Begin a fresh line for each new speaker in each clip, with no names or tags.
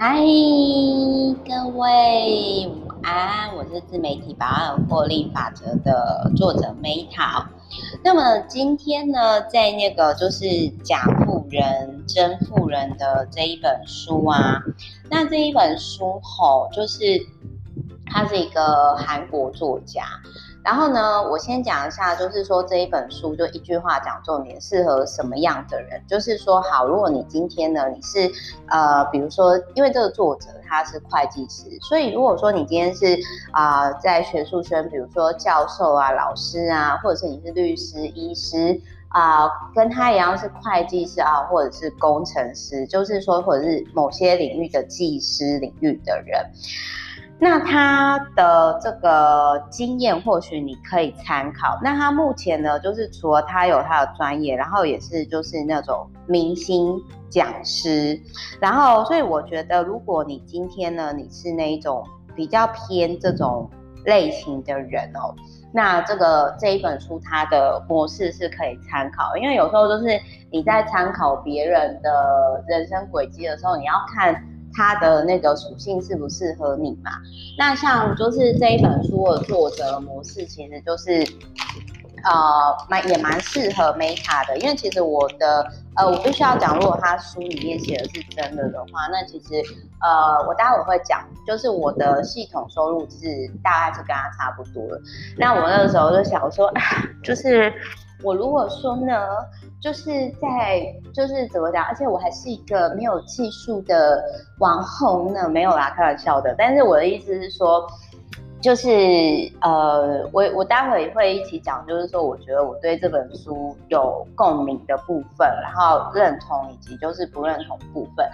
嗨，各位午安！我是自媒体百万获利法则的作者 Meta。那么今天呢，在那个就是假富人真富人的这一本书啊，那这一本书吼，就是他是一个韩国作家。然后呢，我先讲一下，就是说这一本书就一句话讲重点，适合什么样的人？就是说，好，如果你今天呢，你是呃，比如说，因为这个作者他是会计师，所以如果说你今天是啊、在学术圈，比如说教授啊、老师啊，或者是你是律师、医师啊、跟他一样是会计师啊，或者是工程师，就是说，或者是某些领域的技师领域的人。那他的这个经验或许你可以参考。那他目前呢，就是除了他有他的专业，然后也是就是那种明星讲师，然后所以我觉得，如果你今天呢，你是那一种比较偏这种类型的人哦，那这个这一本书它的模式是可以参考，因为有时候就是你在参考别人的人生轨迹的时候，你要看。它的那个属性适不适合你嘛？那像就是这一本书的作者模式，其实就是呃蛮也蛮适合 Meta 的，因为其实我的呃我必须要讲，如果他书里面写的是真的的话，那其实呃我待会会讲，就是我的系统收入是大概是跟他差不多的。那我那个时候就想说，就是。我如果说呢，就是在就是怎么讲，而且我还是一个没有技术的网红呢，没有啦，开玩笑的。但是我的意思是说，就是呃，我我待会会一起讲，就是说，我觉得我对这本书有共鸣的部分，然后认同以及就是不认同部分。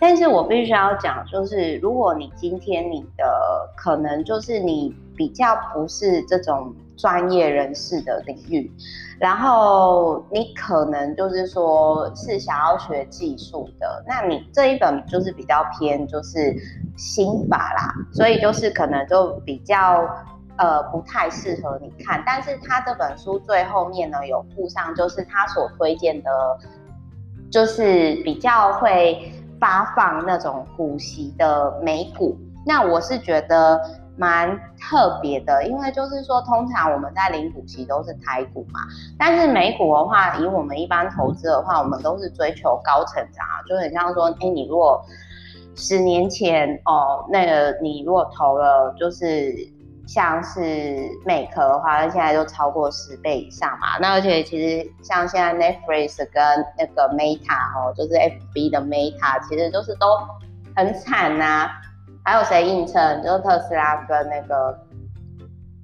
但是我必须要讲，就是如果你今天你的可能就是你比较不是这种专业人士的领域。然后你可能就是说是想要学技术的，那你这一本就是比较偏就是心法啦，所以就是可能就比较呃不太适合你看。但是他这本书最后面呢有附上，就是他所推荐的，就是比较会发放那种股息的美股。那我是觉得。蛮特别的，因为就是说，通常我们在领股息都是台股嘛，但是美股的话，以我们一般投资的话，我们都是追求高成长，就很像说，哎，你如果十年前哦，那个你如果投了，就是像是美科的话，那现在就超过十倍以上嘛。那而且其实像现在 Netflix 跟那个 Meta 哦，就是 FB 的 Meta，其实就是都很惨呐、还有谁硬撑？就是特斯拉跟那个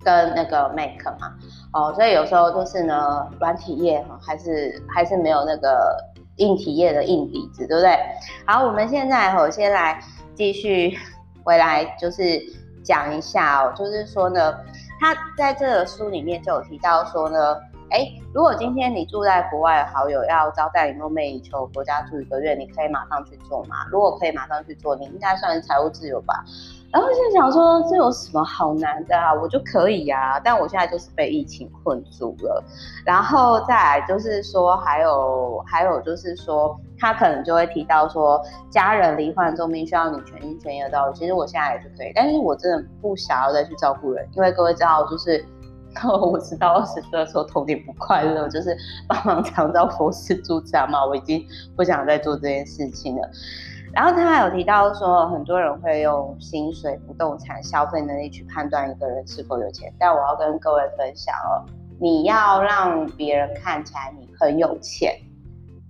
跟那个 Mac 嘛，哦，所以有时候就是呢，软体业哈还是还是没有那个硬体业的硬底子，对不对？好，我们现在我先来继续回来，就是讲一下哦，就是说呢，他在这个书里面就有提到说呢。哎，如果今天你住在国外好友要招待你梦寐以求国家住一个月，你可以马上去做吗？如果可以马上去做，你应该算是财务自由吧。然后就想说，这有什么好难的啊？我就可以呀，但我现在就是被疫情困住了。然后再来就是说，还有还有就是说，他可能就会提到说，家人罹患重病需要你全心全意的照顾。其实我现在也是可以，但是我真的不想要再去照顾人，因为各位知道就是。我知道二十岁的时候童年不快乐，就是帮忙长照佛事住家嘛，我已经不想再做这件事情了。然后他还有提到说，很多人会用薪水、不动产、消费能力去判断一个人是否有钱，但我要跟各位分享哦，你要让别人看起来你很有钱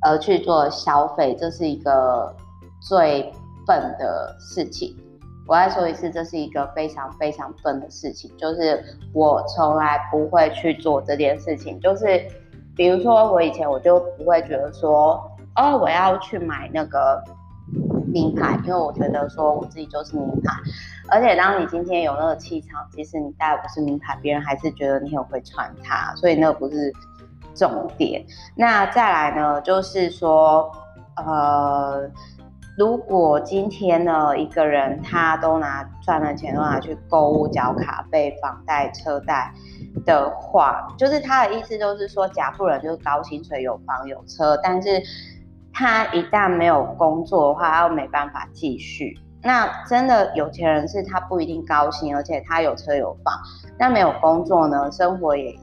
而去做消费，这是一个最笨的事情。我再说一次，这是一个非常非常笨的事情，就是我从来不会去做这件事情。就是比如说，我以前我就不会觉得说，哦，我要去买那个名牌，因为我觉得说我自己就是名牌。而且当你今天有那个气场，即使你戴不是名牌，别人还是觉得你很会穿它，所以那个不是重点。那再来呢，就是说，呃。如果今天呢，一个人他都拿赚了钱都拿去购物、缴卡费、房贷、车贷的话，就是他的意思就是说，假富人就是高薪水、有房有车，但是他一旦没有工作的话，他又没办法继续，那真的有钱人是他不一定高薪，而且他有车有房，那没有工作呢，生活也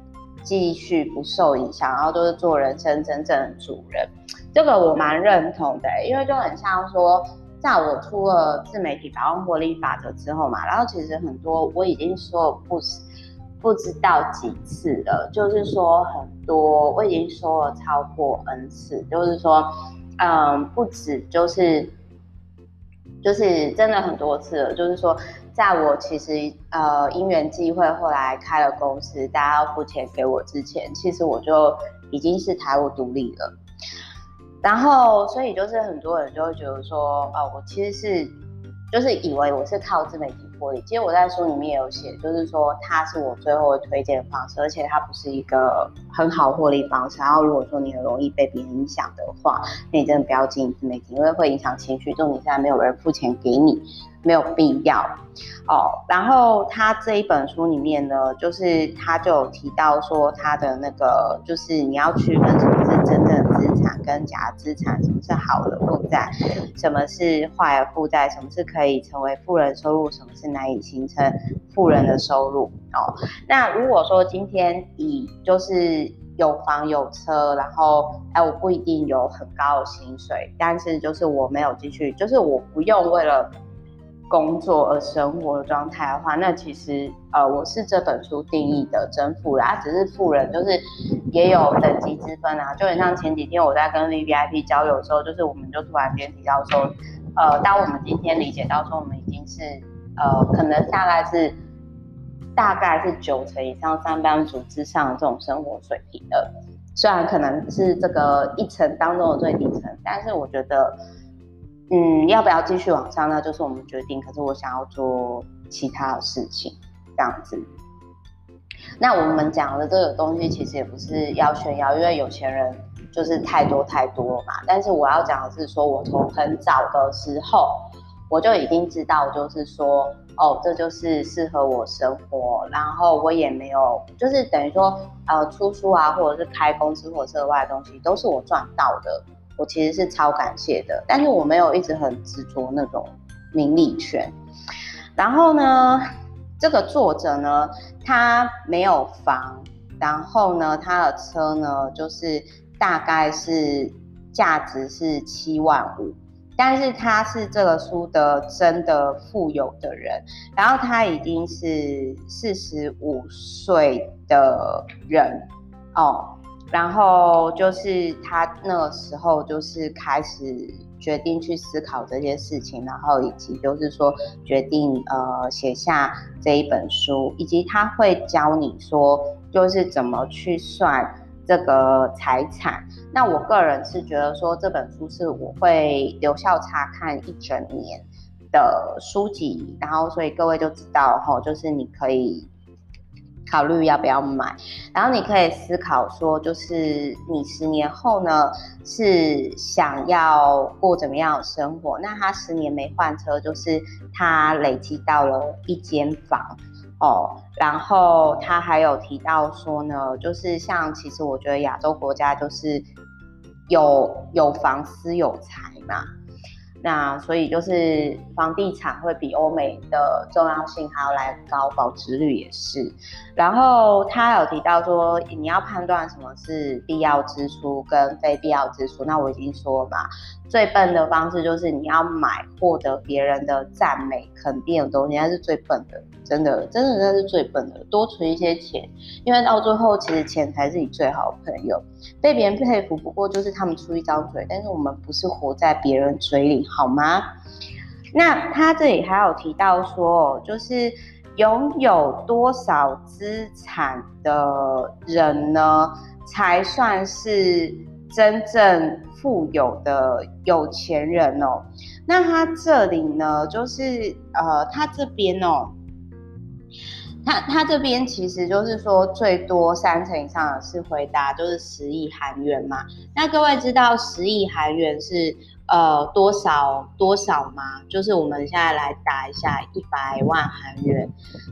继续不受影响，然后都是做人生真正的主人。这个我蛮认同的，因为就很像说，在我出了自媒体百万获利法则之后嘛，然后其实很多我已经说了不不知道几次了，就是说很多我已经说了超过 N 次，就是说，嗯，不止就是。就是真的很多次了，就是说，在我其实呃因缘际会后来开了公司，大家要付钱给我之前，其实我就已经是财务独立了。然后，所以就是很多人就会觉得说，哦，我其实是就是以为我是靠自媒体获利。其实我在书里面也有写，就是说它是我最后的推荐方式，而且它不是一个很好获利方式。然后如果说你很容易被别人影响的话，那你真的不要经营自媒体，因为会影响情绪。重点现在没有人付钱给你，没有必要哦。然后他这一本书里面呢，就是他就有提到说他的那个，就是你要区分什么是真正的资产跟假资产，什么是好的负债，什么是坏的负债，什么是可以成为富人收入，什么是难以形成富人的收入哦。那如果说今天以就是有房有车，然后哎，我不一定有很高的薪水，但是就是我没有继续，就是我不用为了。工作而生活的状态的话，那其实呃，我是这本书定义的真富人，他只是富人，就是也有等级之分啊。就很像前几天我在跟 VVIP 交流的时候，就是我们就突然间提到说，呃，当我们今天理解到说，我们已经是呃，可能大概是大概是九成以上上班族之上的这种生活水平的，虽然可能是这个一层当中的最底层，但是我觉得。嗯，要不要继续往上？那就是我们决定。可是我想要做其他的事情，这样子。那我们讲的这个东西其实也不是要炫耀，因为有钱人就是太多太多了嘛。但是我要讲的是，说我从很早的时候我就已经知道，就是说，哦，这就是适合我生活。然后我也没有，就是等于说，呃，出书啊，或者是开公司或者是额外的东西，都是我赚到的。我其实是超感谢的，但是我没有一直很执着那种名利权。然后呢，这个作者呢，他没有房，然后呢，他的车呢，就是大概是价值是七万五，但是他是这个书的真的富有的人，然后他已经是四十五岁的人哦。然后就是他那个时候就是开始决定去思考这些事情，然后以及就是说决定呃写下这一本书，以及他会教你说就是怎么去算这个财产。那我个人是觉得说这本书是我会留校察看一整年的书籍，然后所以各位就知道齁，就是你可以。考虑要不要买，然后你可以思考说，就是你十年后呢，是想要过怎么样的生活？那他十年没换车，就是他累积到了一间房哦。然后他还有提到说呢，就是像其实我觉得亚洲国家就是有有房思有财嘛。那所以就是房地产会比欧美的重要性还要来高，保值率也是。然后他有提到说，你要判断什么是必要支出跟非必要支出。那我已经说了嘛，最笨的方式就是你要买获得别人的赞美肯定的东西，那是最笨的。真的，真的那是最笨的。多存一些钱，因为到最后其实钱才是你最好的朋友。被别人佩服，不过就是他们出一张嘴，但是我们不是活在别人嘴里，好吗？那他这里还有提到说，就是拥有多少资产的人呢，才算是真正富有的有钱人哦？那他这里呢，就是呃，他这边哦。他他这边其实就是说，最多三成以上的是回答，就是十亿韩元嘛。那各位知道十亿韩元是呃多少多少吗？就是我们现在来打一下一百万韩元，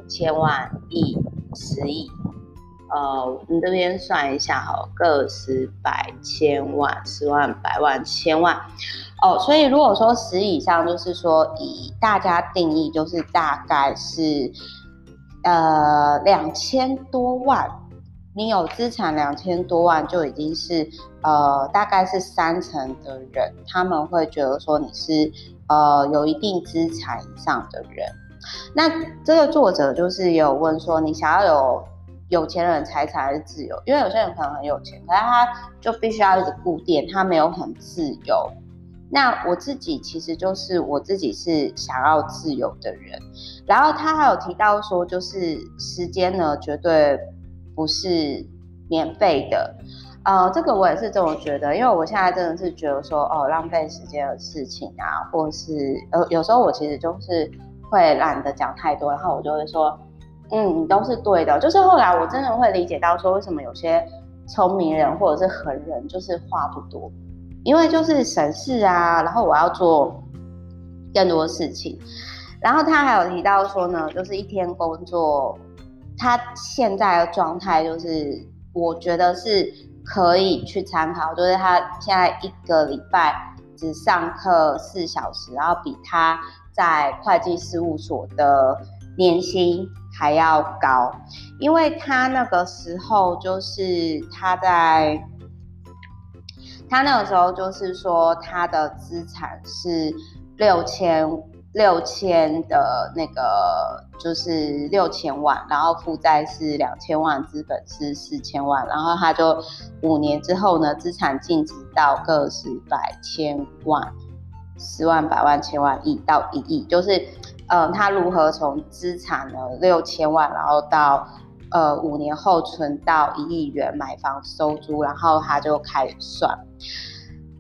千万亿十亿，呃，你这边算一下哈，个十百千万十万百万千万，哦，所以如果说十以上，就是说以大家定义，就是大概是呃两千多万，你有资产两千多万就已经是呃大概是三成的人，他们会觉得说你是呃有一定资产以上的人。那这个作者就是有问说，你想要有有钱人财产还是自由？因为有些人可能很有钱，可是他就必须要一直固定，他没有很自由。那我自己其实就是我自己是想要自由的人，然后他还有提到说，就是时间呢绝对不是免费的，呃，这个我也是这么觉得，因为我现在真的是觉得说，哦，浪费时间的事情啊，或是呃，有时候我其实就是会懒得讲太多，然后我就会说，嗯，都是对的，就是后来我真的会理解到说，为什么有些聪明人或者是狠人就是话不多。因为就是省事啊，然后我要做更多事情，然后他还有提到说呢，就是一天工作，他现在的状态就是我觉得是可以去参考，就是他现在一个礼拜只上课四小时，然后比他在会计事务所的年薪还要高，因为他那个时候就是他在。他那个时候就是说，他的资产是六千六千的那个，就是六千万，然后负债是两千万，资本是四千万，然后他就五年之后呢，资产净值到个十百千万、十万、百万、千万、亿到一亿，就是，呃，他如何从资产呢六千万，然后到呃五年后存到一亿元买房收租，然后他就开始算。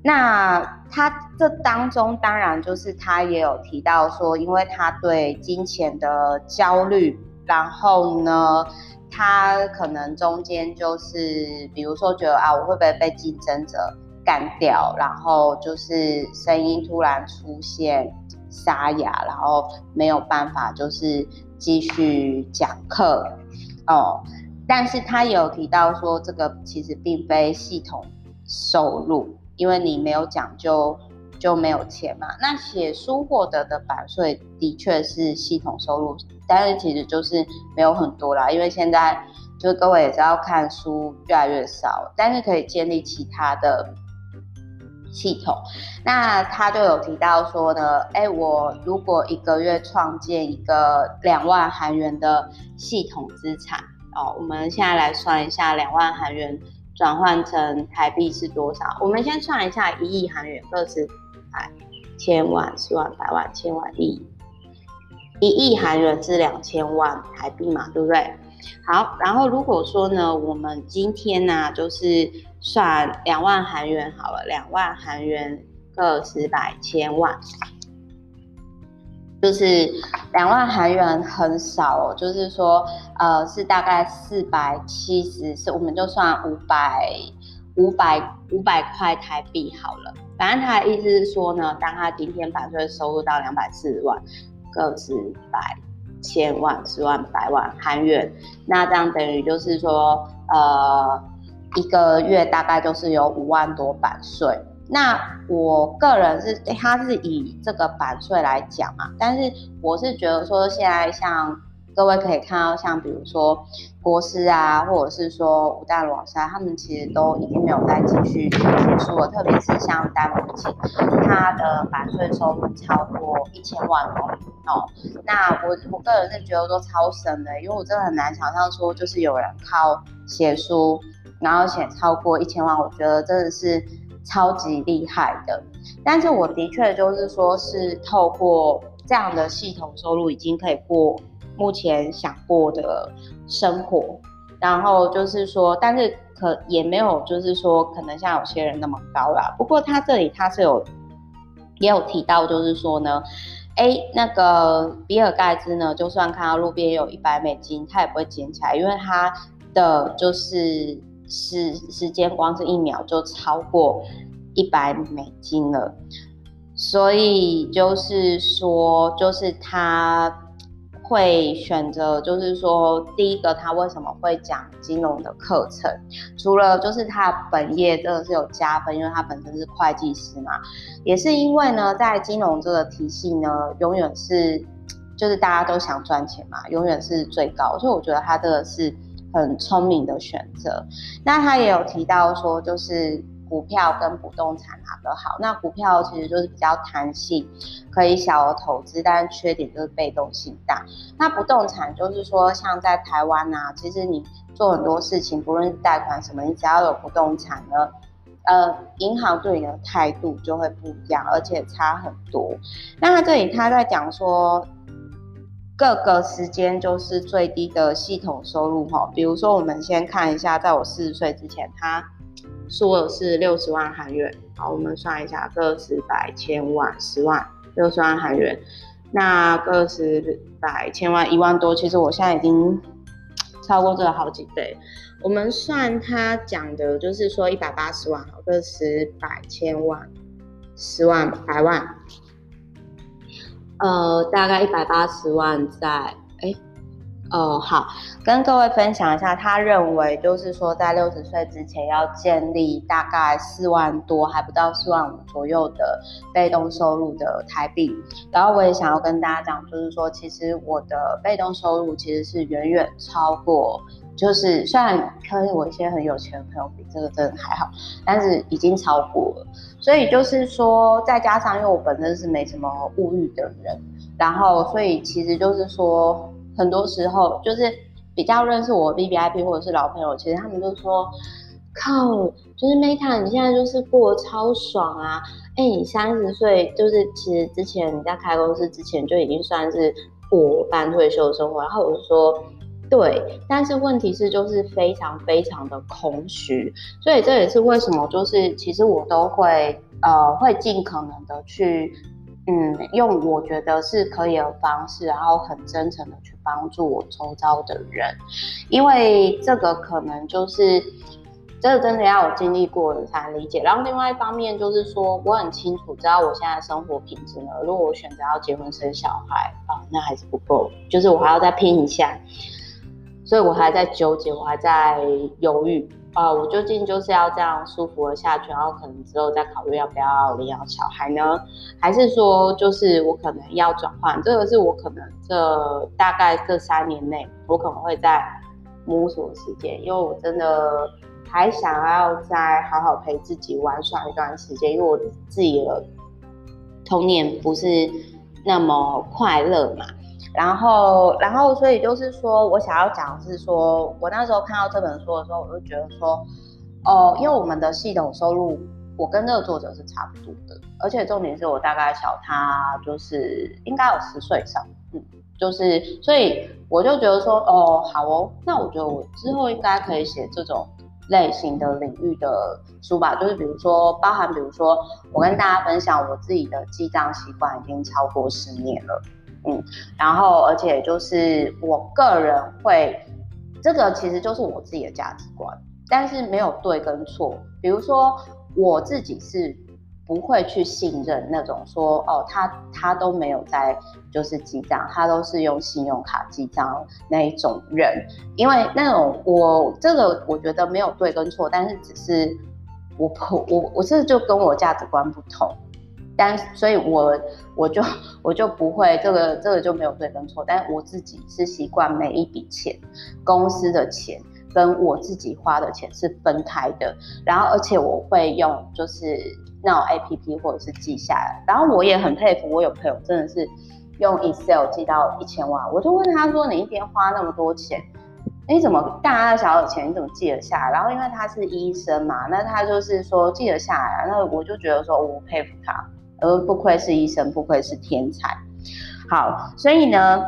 那他这当中当然就是他也有提到说，因为他对金钱的焦虑，然后呢，他可能中间就是比如说觉得啊，我会不会被竞争者干掉，然后就是声音突然出现沙哑，然后没有办法就是继续讲课哦。但是他有提到说，这个其实并非系统收入。因为你没有讲究，就没有钱嘛。那写书获得的版税的确是系统收入，但是其实就是没有很多啦。因为现在就是各位也知道，看书越来越少，但是可以建立其他的系统。那他就有提到说呢，哎，我如果一个月创建一个两万韩元的系统资产哦，我们现在来算一下两万韩元。转换成台币是多少？我们先算一下，一亿韩元，二十百千万、十万、百万、千万、亿。一亿韩元是两千万台币嘛，对不对？好，然后如果说呢，我们今天呢、就是算两万韩元好了，两万韩元个十百千万。就是两万韩元很少哦，就是说，呃，是大概四百七十，是我们就算五百五百五百块台币好了。反正他的意思是说呢，当他今天版税收入到两百四十万，个十百千万十万百万韩元，那这样等于就是说，呃，一个月大概就是有五万多版税。那我个人是，他是以这个版税来讲嘛，但是我是觉得说，现在像各位可以看到，像比如说国师啊，或者是说吴淡如老师，他们其实都已经没有再继续写书了，特别是像丹凤姐，他的版税收入超过一千万哦。那我我个人是觉得说超神的，因为我真的很难想象说，就是有人靠写书，然后写超过一千万，我觉得真的是。超级厉害的，但是我的确就是说，是透过这样的系统收入，已经可以过目前想过的生活。然后就是说，但是可也没有，就是说可能像有些人那么高啦。不过他这里他是有也有提到，就是说呢，哎，那个比尔盖茨呢，就算看到路边有一百美金，他也不会捡起来，因为他的就是。时时间光是一秒就超过一百美金了，所以就是说，就是他会选择，就是说，第一个他为什么会讲金融的课程？除了就是他本业真的是有加分，因为他本身是会计师嘛，也是因为呢，在金融这个体系呢，永远是就是大家都想赚钱嘛，永远是最高，所以我觉得他这个是很聪明的选择。那他也有提到说，就是。股票跟不动产哪个好？那股票其实就是比较弹性，可以小额投资，但是缺点就是被动性大。那不动产就是说，像在台湾啊，其实你做很多事情，不论是贷款什么，你只要有不动产呢，呃，银行对你的态度就会不一样，而且差很多。那他这里他在讲说，各个时间就是最低的系统收入哈，比如说我们先看一下，在我四十岁之前，他。说的是六十万韩元，好，我们算一下，个十百千万十万六十万韩元，那个十百千万一万多，其实我现在已经超过这个好几倍。我们算他讲的，就是说一百八十万，个十百千万十万百万，呃，大概一百八十万在。哦，好，跟各位分享一下，他认为就是说，在六十岁之前要建立大概四万多，还不到四万五左右的被动收入的台币。然后我也想要跟大家讲，就是说，其实我的被动收入其实是远远超过，就是虽然跟我一些很有钱的朋友比，这个真的还好，但是已经超过了。所以就是说，再加上因为我本身是没什么物欲的人，然后所以其实就是说。很多时候就是比较认识我 VVIP 或者是老朋友，其实他们都说，靠，就是 Meta 你现在就是过得超爽啊！哎、你三十岁就是其实之前你在开公司之前就已经算是过半退休生活，然后我就说，对，但是问题是就是非常非常的空虚，所以这也是为什么就是其实我都会呃会尽可能的去。嗯，用我觉得是可以的方式，然后很真诚的去帮助我周遭的人，因为这个可能就是，这个真的要有经历过的才理解。然后另外一方面就是说，我很清楚知道我现在生活品质呢，如果我选择要结婚生小孩啊，那还是不够，就是我还要再拼一下，所以我还在纠结，我还在犹豫。啊，我究竟就是要这样舒服的下去，然后可能之后再考虑要不要领养小孩呢？还是说，就是我可能要转换？这个是我可能这大概这三年内，我可能会在摸索时间，因为我真的还想要再好好陪自己玩耍一段时间，因为我自己的童年不是那么快乐嘛。然后，然后，所以就是说，我想要讲的是说，我那时候看到这本书的时候，我就觉得说，哦，因为我们的系统收入，我跟这个作者是差不多的，而且重点是我大概小他就是应该有十岁以上，嗯，就是，所以我就觉得说，哦，好哦，那我觉得我之后应该可以写这种类型的领域的书吧，就是比如说，包含比如说，我跟大家分享我自己的记账习惯已经超过十年了。嗯，然后而且就是我个人会，这个其实就是我自己的价值观，但是没有对跟错。比如说我自己是不会去信任那种说哦，他他都没有在就是记账，他都是用信用卡记账那一种人，因为那种我这个我觉得没有对跟错，但是只是我我我这就跟我价值观不同。但所以我，我就我就不会这个这个就没有对跟错，但我自己是习惯每一笔钱，公司的钱跟我自己花的钱是分开的，然后而且我会用就是那种 APP 或者是记下来，然后我也很佩服，我有朋友真的是用 Excel 记到一千万，我就问他说，你一天花那么多钱，你怎么大大小小的钱你怎么记得下来？然后因为他是医生嘛，那他就是说记得下来，那我就觉得说我佩服他。而不愧是医生，不愧是天才。好，所以呢，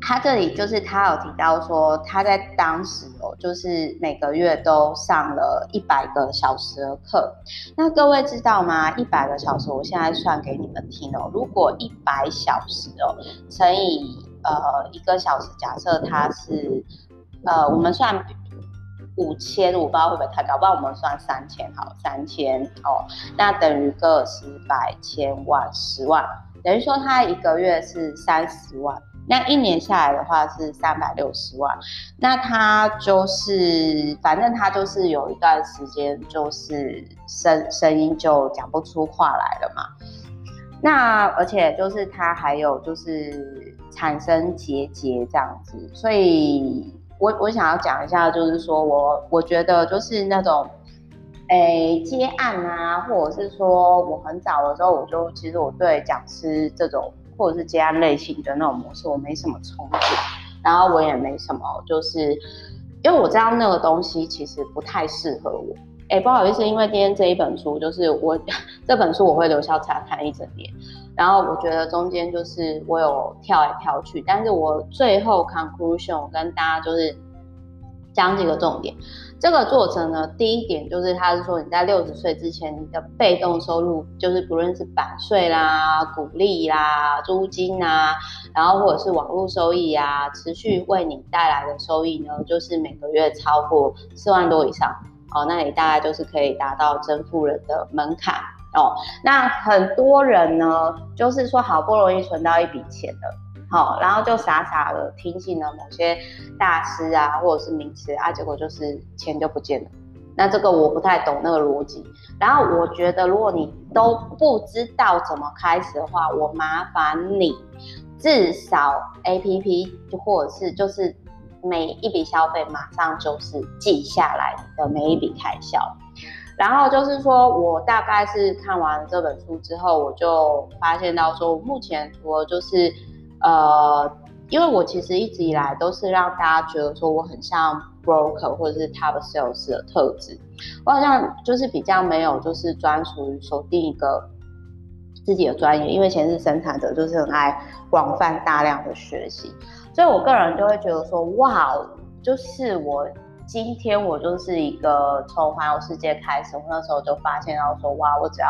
他这里就是他有提到说，他在当时哦，就是每个月都上了一百个小时的课。那各位知道吗？一百个小时，我现在算给你们听哦。如果一百小时哦，乘以呃一个小时，假设它是呃，我们算。五千，我不知道会不会太高，不然我们算三千好，三千哦，那等于个十百千万十万，等于说他一个月是三十万那一年下来的话是三百六十万。那他就是，反正他就是有一段时间就是声声音就讲不出话来了嘛。那而且就是他还有就是产生结节这样子，所以我我想要讲一下，就是说我我觉得就是那种。诶，接案啊，或者是说我很早的时候，我就其实我对讲师这种或者是接案类型的那种模式，我没什么憧憬，然后我也没什么，就是因为我知道那个东西其实不太适合我。诶，不好意思，因为今天这一本书就是我 这本书我会留校查看一整年，然后我觉得中间就是我有跳来跳去，但是我最后 conclusion 我跟大家就是讲几个重点。这个作者呢，第一点就是他是说，你在六十岁之前，你的被动收入就是不论是版税啦、股利啦、租金啊，然后或者是网络收益啊，持续为你带来的收益呢，就是每个月超过四万多以上哦，那你大概就是可以达到真富人的门槛哦。那很多人呢，就是说好不容易存到一笔钱了。好，然后就傻傻的听信了某些大师啊，或者是名词啊，结果就是钱就不见了。那这个我不太懂那个逻辑。然后我觉得，如果你都不知道怎么开始的话，我麻烦你至少 APP 就或者是就是每一笔消费马上就是记下来的每一笔开销。然后就是说我大概是看完这本书之后，我就发现到说，目前我就是。呃，因为我其实一直以来都是让大家觉得说我很像 broker 或者是 top sales 的特质，我好像就是比较没有就是专属于锁定一个自己的专业，因为前是生产者，就是很爱广泛大量的学习，所以我个人就会觉得说，哇，就是我今天我就是一个从环游世界开始，我那时候就发现到说，哇，我只要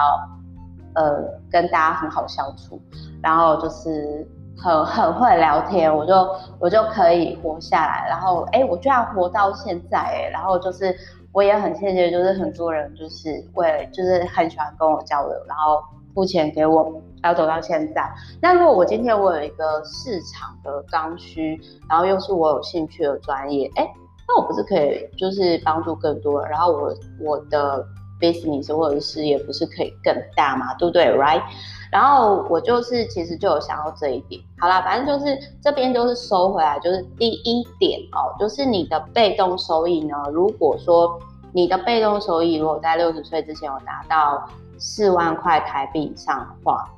呃跟大家很好相处，然后就是。很很会聊天，我就 我就可以活下来，然后哎，我居然活到现在哎，然后就是我也很谢谢，就是很多人就是为就是很喜欢跟我交流，然后付钱给我，然后走到现在。那如果我今天我有一个市场的刚需，然后又是我有兴趣的专业，哎，那我不是可以就是帮助更多人，然后我我的 business 或者是事业不是可以更大吗？对不对？Right？然后我就是其实就有想到这一点，好啦，反正就是这边就是收回来，就是第一点哦，就是你的被动收益呢，如果说你的被动收益如果在六十岁之前有达到四万块台币以上的话，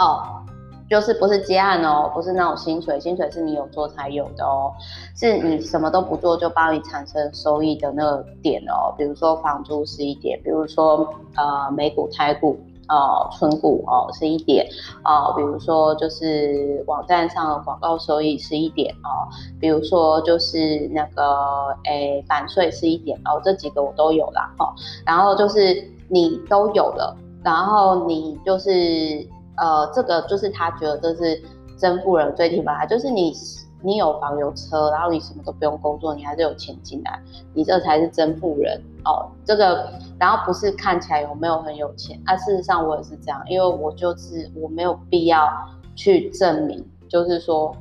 哦，就是不是接案哦，不是那种薪水，薪水是你有做才有的哦，是你什么都不做就帮你产生收益的那个点哦，比如说房租是一点，比如说呃美股、台股。哦，存股哦是一点哦，比如说就是网站上的广告收益是一点哦，比如说就是那个诶版税是一点哦，这几个我都有啦哦，然后就是你都有了，然后你就是呃这个就是他觉得这是真富人最起码就是你。你有房有车，然后你什么都不用工作，你还是有钱进来，你这才是真富人哦。这个，然后不是看起来有没有很有钱，啊，事实上我也是这样，因为我就是我没有必要去证明，就是说，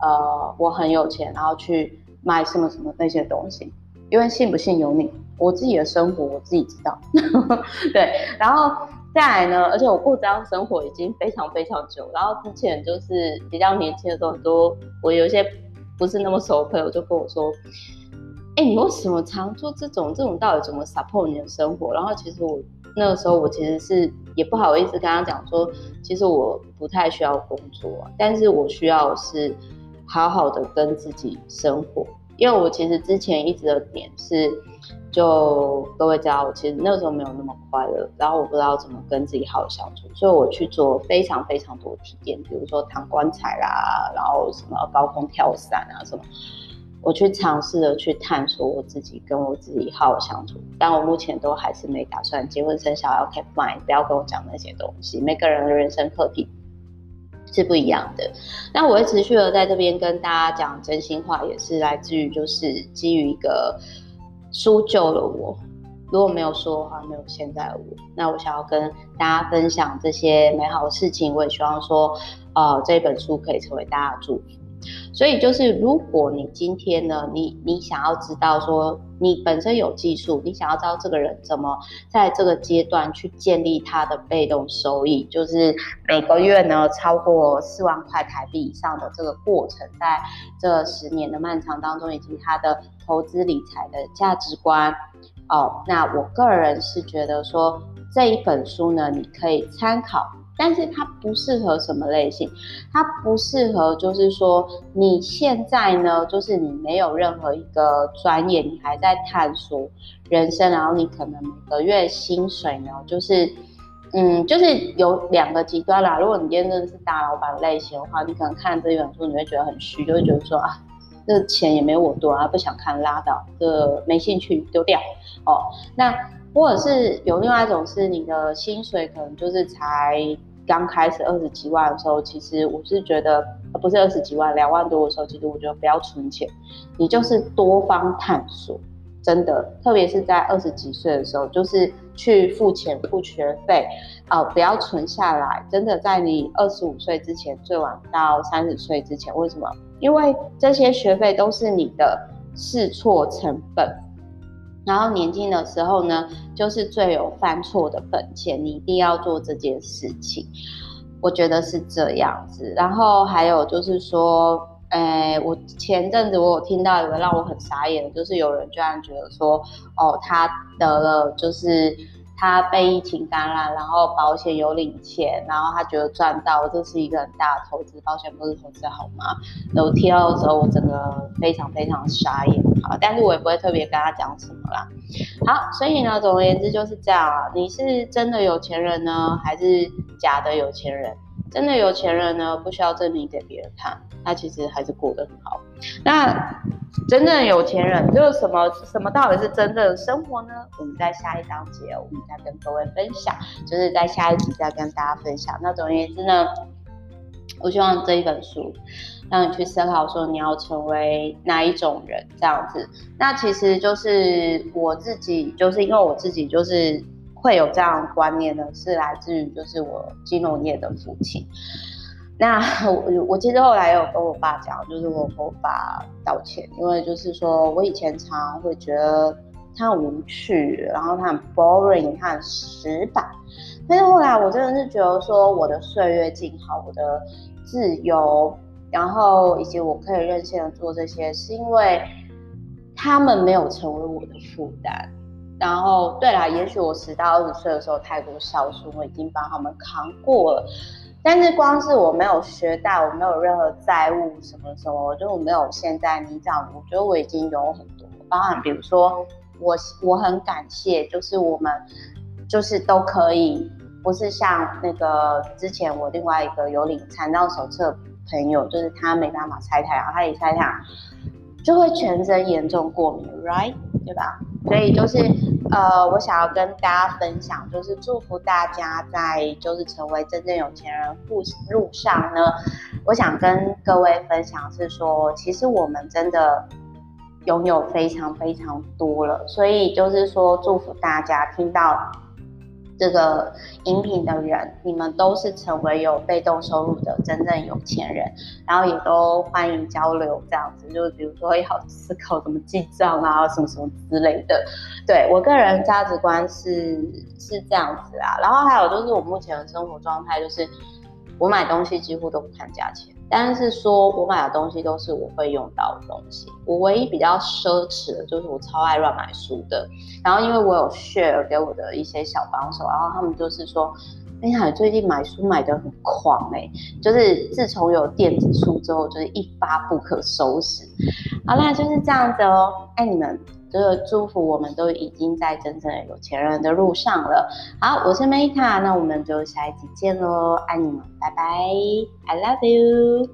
呃，我很有钱，然后去卖什么什么那些东西，因为信不信由你，我自己的生活我自己知道，对，然后。再来呢，而且我过这样生活已经非常非常久。然后之前就是比较年轻的时候，很多我有一些不是那么熟的朋友就跟我说：“哎、你为什么常做这种？这种到底怎么 support 你的生活？”然后其实我那个时候我其实是也不好意思跟他讲说，其实我不太需要工作，但是我需要是好好的跟自己生活。因为我其实之前一直的点是，就各位知道，我其实那个时候没有那么快乐，然后我不知道怎么跟自己好好相处，所以我去做非常非常多体验，比如说躺棺材啦，然后什么高空跳伞啊什么，我去尝试的去探索我自己，跟我自己好好相处。但我目前都还是没打算结婚生小孩，OK fine，不要跟我讲那些东西。每个人的人生课题。是不一样的。那我会持续的在这边跟大家讲真心话，也是来自于就是基于一个书救了我。如果没有说的话，没有现在的我。那我想要跟大家分享这些美好的事情，我也希望说，呃，这本书可以成为大家的祝福。所以就是，如果你今天呢，你你想要知道说，你本身有技术，你想要知道这个人怎么在这个阶段去建立他的被动收益，就是每个月呢超过四万块台币以上的这个过程，在这十年的漫长当中，以及他的投资理财的价值观哦，那我个人是觉得说这一本书呢，你可以参考。但是它不适合什么类型，它不适合就是说你现在呢，就是你没有任何一个专业，你还在探索人生，然后你可能每个月薪水呢，就是嗯，就是有两个极端啦。如果你真的是大老板类型的话，你可能看这一本书你会觉得很虚，就会觉得说啊，这钱也没我多啊，不想看拉倒，这没兴趣丢掉哦。那或者是有另外一种是你的薪水可能就是才刚开始二十几万的时候，其实我是觉得不是二十几万，两万多的时候，其实我觉得不要存钱，你就是多方探索，真的，特别是在二十几岁的时候，就是去付钱付学费啊、不要存下来，真的在你二十五岁之前，最晚到三十岁之前，为什么？因为这些学费都是你的试错成本。然后年轻的时候呢，就是最有犯错的本钱，你一定要做这件事情。我觉得是这样子。然后还有就是说，诶，我前阵子我有听到一个让我很傻眼，就是有人居然觉得说，哦，他得了就是。他被疫情感染，然后保险有领钱，然后他觉得赚到，这是一个很大的投资，保险不是投资好吗？然后听到的时候，我整个非常非常傻眼啊！但是我也不会特别跟他讲什么啦。好，所以呢，总而言之就是这样啊。你是真的有钱人呢，还是假的有钱人？真的有钱人呢，不需要证明给别人看，他其实还是过得很好。那。真正有钱人就是什么什么到底是真正的生活呢？我们在下一章节，我们再跟各位分享，就是在下一集再跟大家分享。那总而言之呢，我希望这一本书让你去思考说你要成为哪一种人这样子。那其实就是我自己，就是因为我自己就是会有这样观念呢，是来自于就是我金融业的父亲。那我我其实后来有跟我爸讲，就是我跟我爸道歉，因为就是说我以前常常会觉得他很无趣，然后他很 boring，他很死板。但是后来我真的是觉得说我的岁月静好，我的自由，然后以及我可以任性的做这些，是因为他们没有成为我的负担。然后对啦，也许我十到二十岁的时候太过孝顺，我已经帮他们扛过了。但是光是我没有学贷，我没有任何债务什么什么，我就没有现在你这样，我觉得我已经有很多。包含比如说我我很感谢，就是我们就是都可以，不是像那个之前我另外一个有领残障手册朋友，就是他没办法晒太阳，他一拆太阳就会全身严重过敏，right？对吧？所以就是。呃，我想要跟大家分享，就是祝福大家在就是成为真正有钱人路路上呢，我想跟各位分享是说，其实我们真的拥有非常非常多了，所以就是说祝福大家听到。这个饮品的人，你们都是成为有被动收入的真正有钱人，然后也都欢迎交流，这样子，就是比如说要思考怎么记账啊，什么什么之类的。对，我个人价值观是是这样子啊，然后还有就是我目前的生活状态就是，我买东西几乎都不看价钱。但是说，我买的东西都是我会用到的东西。我唯一比较奢侈的就是我超爱乱买书的。然后因为我有 share 给我的一些小帮手，然后他们就是说：“哎呀，最近买书买的很狂哎、欸，就是自从有电子书之后，就是一发不可收拾。”好啦，就是这样子哦，爱你们。所有祝福我们都已经在真正的有钱人的路上了。好，我是 Meta，那我们就下一集见喽，爱你们，拜拜，I love you。